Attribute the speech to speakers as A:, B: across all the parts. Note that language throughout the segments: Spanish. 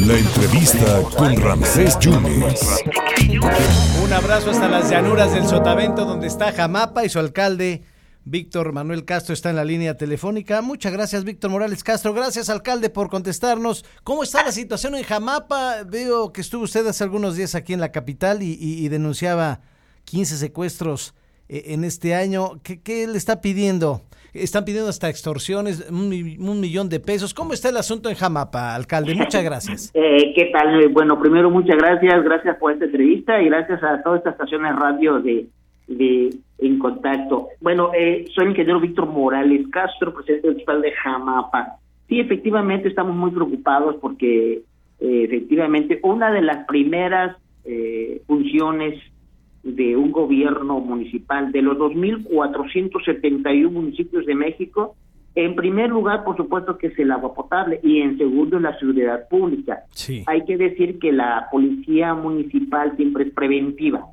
A: La entrevista con Ramsés Yunes.
B: Un abrazo hasta las llanuras del Sotavento, donde está Jamapa y su alcalde, Víctor Manuel Castro, está en la línea telefónica. Muchas gracias, Víctor Morales Castro. Gracias, alcalde, por contestarnos. ¿Cómo está la situación en Jamapa? Veo que estuvo usted hace algunos días aquí en la capital y, denunciaba 15 secuestros en este año. ¿Qué, qué le está pidiendo? Están pidiendo hasta extorsiones, un, mi- un millón de pesos. ¿Cómo está el asunto en Jamapa, alcalde? Muchas gracias.
C: Eh, ¿Qué tal? Eh, Bueno, primero muchas gracias, gracias por esta entrevista y gracias a todas estas estaciones radio de, de En Contacto. Bueno, eh, soy el ingeniero Víctor Morales Castro, presidente municipal de Jamapa. Sí, efectivamente estamos muy preocupados porque eh, efectivamente una de las primeras eh, funciones de un gobierno municipal de los 2.471 municipios de México, en primer lugar, por supuesto, que es el agua potable y en segundo, la seguridad pública.
B: Sí.
C: Hay que decir que la policía municipal siempre es preventiva,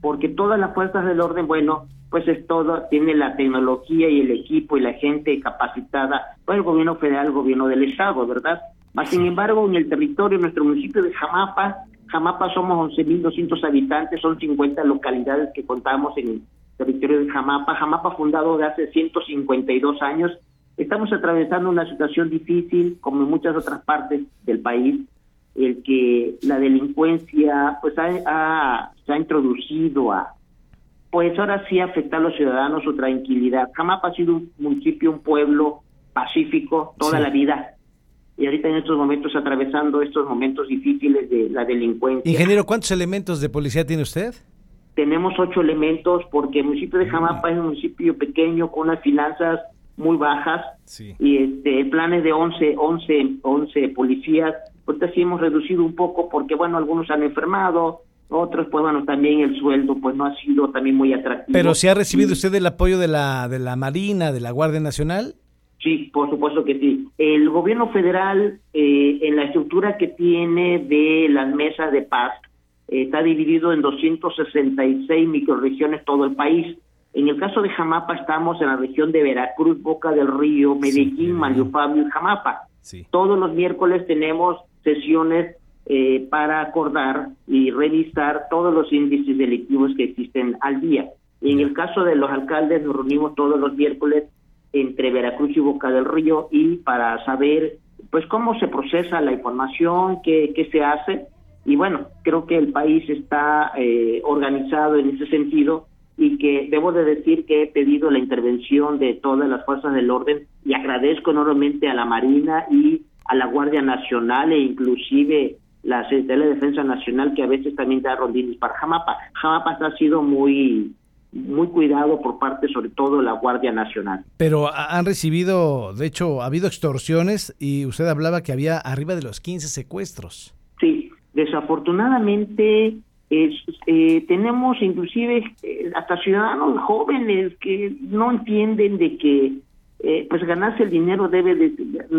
C: porque todas las fuerzas del orden, bueno, pues es todo, tiene la tecnología y el equipo y la gente capacitada por el gobierno federal, el gobierno del estado, ¿verdad? Mas, sin embargo, en el territorio, en nuestro municipio de Jamapa, Jamapa somos 11.200 habitantes, son 50 localidades que contamos en el territorio de Jamapa. Jamapa fundado de hace 152 años. Estamos atravesando una situación difícil, como en muchas otras partes del país, el que la delincuencia pues ha, ha- se ha introducido a pues ahora sí afectar a los ciudadanos su tranquilidad. Jamapa ha sido un municipio, un pueblo pacífico toda
B: Sí.
C: la vida. Y ahorita en estos momentos atravesando estos momentos difíciles de la delincuencia.
B: Ingeniero, ¿cuántos elementos de policía tiene usted?
C: Tenemos ocho elementos porque el municipio de Jamapa es un municipio pequeño con unas finanzas muy bajas
B: Sí.
C: y este, el plan es de 11, 11, 11 policías. Ahorita sí hemos reducido un poco porque, bueno, algunos han enfermado, otros, pues bueno, también el sueldo pues no ha sido también muy atractivo.
B: Pero si ha recibido usted el apoyo de la, de la Marina, de la Guardia Nacional.
C: Sí, por supuesto que sí. El gobierno federal, eh, en la estructura que tiene de las mesas de paz, eh, está dividido en 266 microregiones todo el país. En el caso de Jamapa estamos en la región de Veracruz, Boca del Río, Medellín,
B: Medellín.
C: Mario Fabio y Jamapa.
B: Sí.
C: Todos los miércoles tenemos sesiones eh, para acordar y revisar todos los índices delictivos que existen al día. Y en el caso de los alcaldes nos reunimos todos los miércoles entre Veracruz y Boca del Río y para saber pues cómo se procesa la información, qué, qué se hace. Y bueno, creo que el país está eh, organizado en ese sentido y que debo de decir que he pedido la intervención de todas las fuerzas del orden y agradezco enormemente a la Marina y a la Guardia Nacional e inclusive la Secretaría de Defensa Nacional que a veces también da rondines para Jamapa. Jamapa ha sido muy muy cuidado por parte sobre todo de la Guardia Nacional.
B: Pero ha- han recibido, de hecho, ha habido extorsiones y usted hablaba que había arriba de los 15 secuestros.
C: Sí, desafortunadamente es- eh, tenemos inclusive eh, hasta ciudadanos jóvenes que no entienden de que eh, pues ganarse el dinero debe de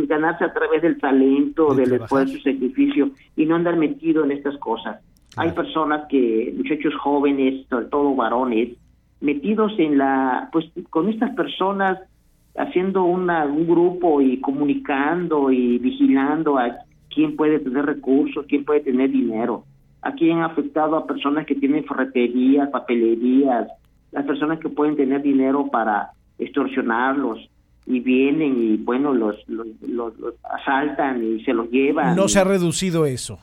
C: ganarse a través del talento,
B: De
C: del
B: trabajar.
C: esfuerzo sacrificio y no andar metido en estas cosas. Hay personas que, muchachos jóvenes, sobre todo varones, metidos en la, pues con estas personas haciendo una, un grupo y comunicando y vigilando a quién puede tener recursos, quién puede tener dinero. Aquí han afectado a personas que tienen ferreterías, papelerías, las personas que pueden tener dinero para extorsionarlos y vienen y bueno, los, los, los- asaltan y se los llevan.
B: No se ha reducido eso.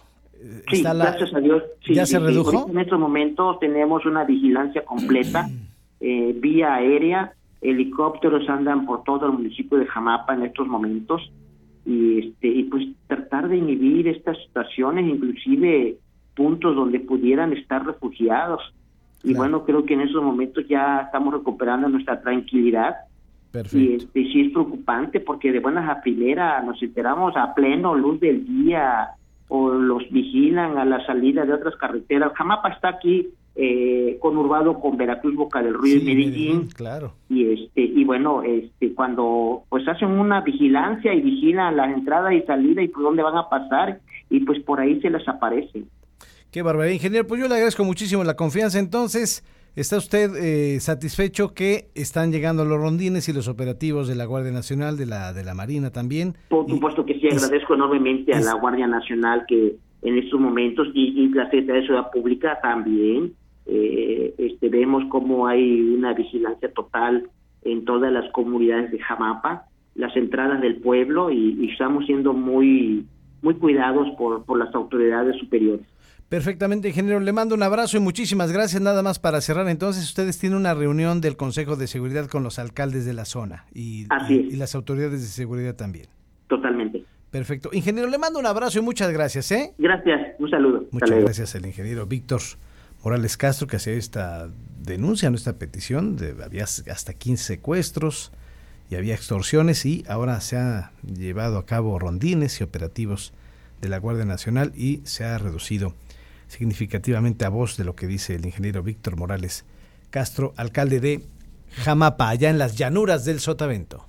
C: Sí,
B: está la-
C: gracias a Dios. sí,
B: ¿Ya
C: sí,
B: se redujo?
C: En estos momentos tenemos una vigilancia completa, eh, vía aérea, helicópteros andan por todo el municipio de Jamapa en estos momentos y este y pues tratar de inhibir estas situaciones, inclusive puntos donde pudieran estar refugiados. Y
B: Claro.
C: bueno, creo que en esos momentos ya estamos recuperando nuestra tranquilidad y
B: Perfecto.
C: este, sí es preocupante porque de buenas a primera nos enteramos a pleno luz del día o los vigilan a la salida de otras carreteras. Jamapa está aquí eh, conurbado con Veracruz, Boca del Río
B: Sí,
C: y Medellín.
B: Claro.
C: Y este y bueno, este cuando pues hacen una vigilancia y vigilan las entradas y salidas y por dónde van a pasar y pues por ahí se les aparecen.
B: Qué barbaridad, ingeniero. Pues yo le agradezco muchísimo la confianza. Entonces, ¿Está usted eh, satisfecho que están llegando los rondines y los operativos de la Guardia Nacional, de la, de la Marina también?
C: Por supuesto que sí, agradezco enormemente a la Guardia Nacional que en estos momentos y, la Secretaría de Ciudad Pública también eh, este, vemos como hay una vigilancia total en todas las comunidades de Jamapa, las entradas del pueblo y, estamos siendo muy muy cuidados por, por las autoridades superiores.
B: Perfectamente, ingeniero. Le mando un abrazo y muchísimas gracias. Nada más para cerrar, entonces, ustedes tienen una reunión del Consejo de Seguridad con los alcaldes de la zona y, y, las autoridades de seguridad también.
C: Totalmente.
B: Perfecto. Ingeniero, le mando un abrazo y muchas gracias. ¿eh?
C: Gracias, un saludo.
B: Muchas gracias al ingeniero Víctor Morales Castro que hacía esta denuncia, esta petición. De, había hasta 15 secuestros y había extorsiones y ahora se ha llevado a cabo rondines y operativos de la Guardia Nacional y se ha reducido significativamente a voz de lo que dice el ingeniero Víctor Morales Castro, alcalde de Jamapa, allá en las llanuras del Sotavento.